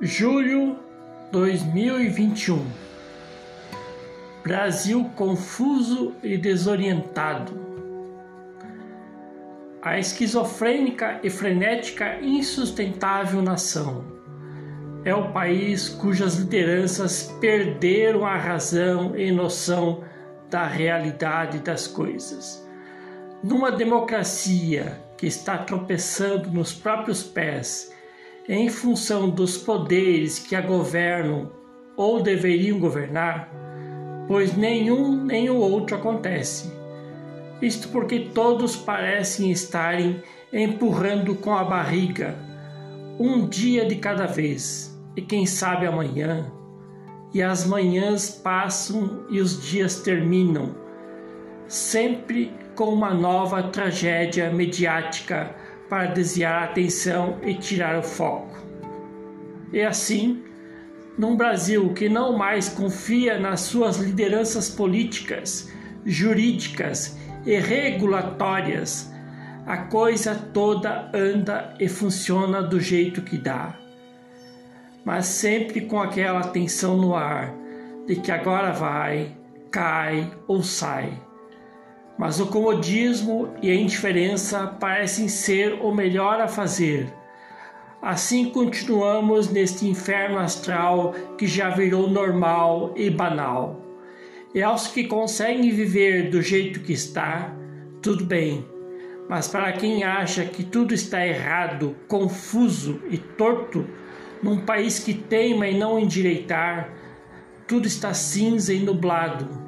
Julho 2021 Brasil confuso e desorientado. A esquizofrênica e frenética insustentável nação é o país cujas lideranças perderam a razão e noção da realidade das coisas. Numa democracia que está tropeçando nos próprios pés em função dos poderes que a governam ou deveriam governar, pois nenhum nem o outro acontece. Isto porque todos parecem estarem empurrando com a barriga, um dia de cada vez, e quem sabe amanhã, e as manhãs passam e os dias terminam, sempre com uma nova tragédia mediática para desviar a atenção e tirar o foco. E assim, num Brasil que não mais confia nas suas lideranças políticas, jurídicas e regulatórias, a coisa toda anda e funciona do jeito que dá. Mas sempre com aquela tensão no ar de que agora vai, cai ou sai mas o comodismo e a indiferença parecem ser o melhor a fazer. Assim continuamos neste inferno astral que já virou normal e banal. E aos que conseguem viver do jeito que está, tudo bem. Mas para quem acha que tudo está errado, confuso e torto, num país que teima em não endireitar, tudo está cinza e nublado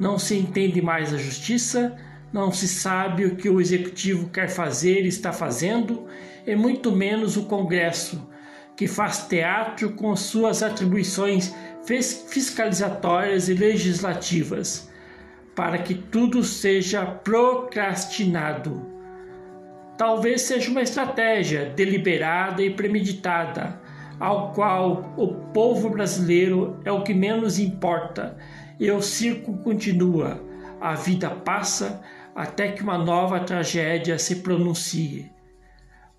não se entende mais a justiça, não se sabe o que o executivo quer fazer e está fazendo, e muito menos o Congresso, que faz teatro com suas atribuições fiscalizatórias e legislativas, para que tudo seja procrastinado. Talvez seja uma estratégia deliberada e premeditada, ao qual o povo brasileiro é o que menos importa. E o circo continua, a vida passa até que uma nova tragédia se pronuncie.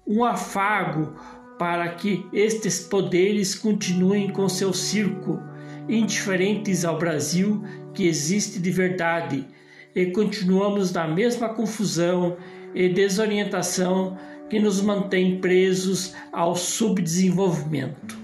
Um afago para que estes poderes continuem com seu circo, indiferentes ao Brasil que existe de verdade, e continuamos na mesma confusão e desorientação que nos mantém presos ao subdesenvolvimento.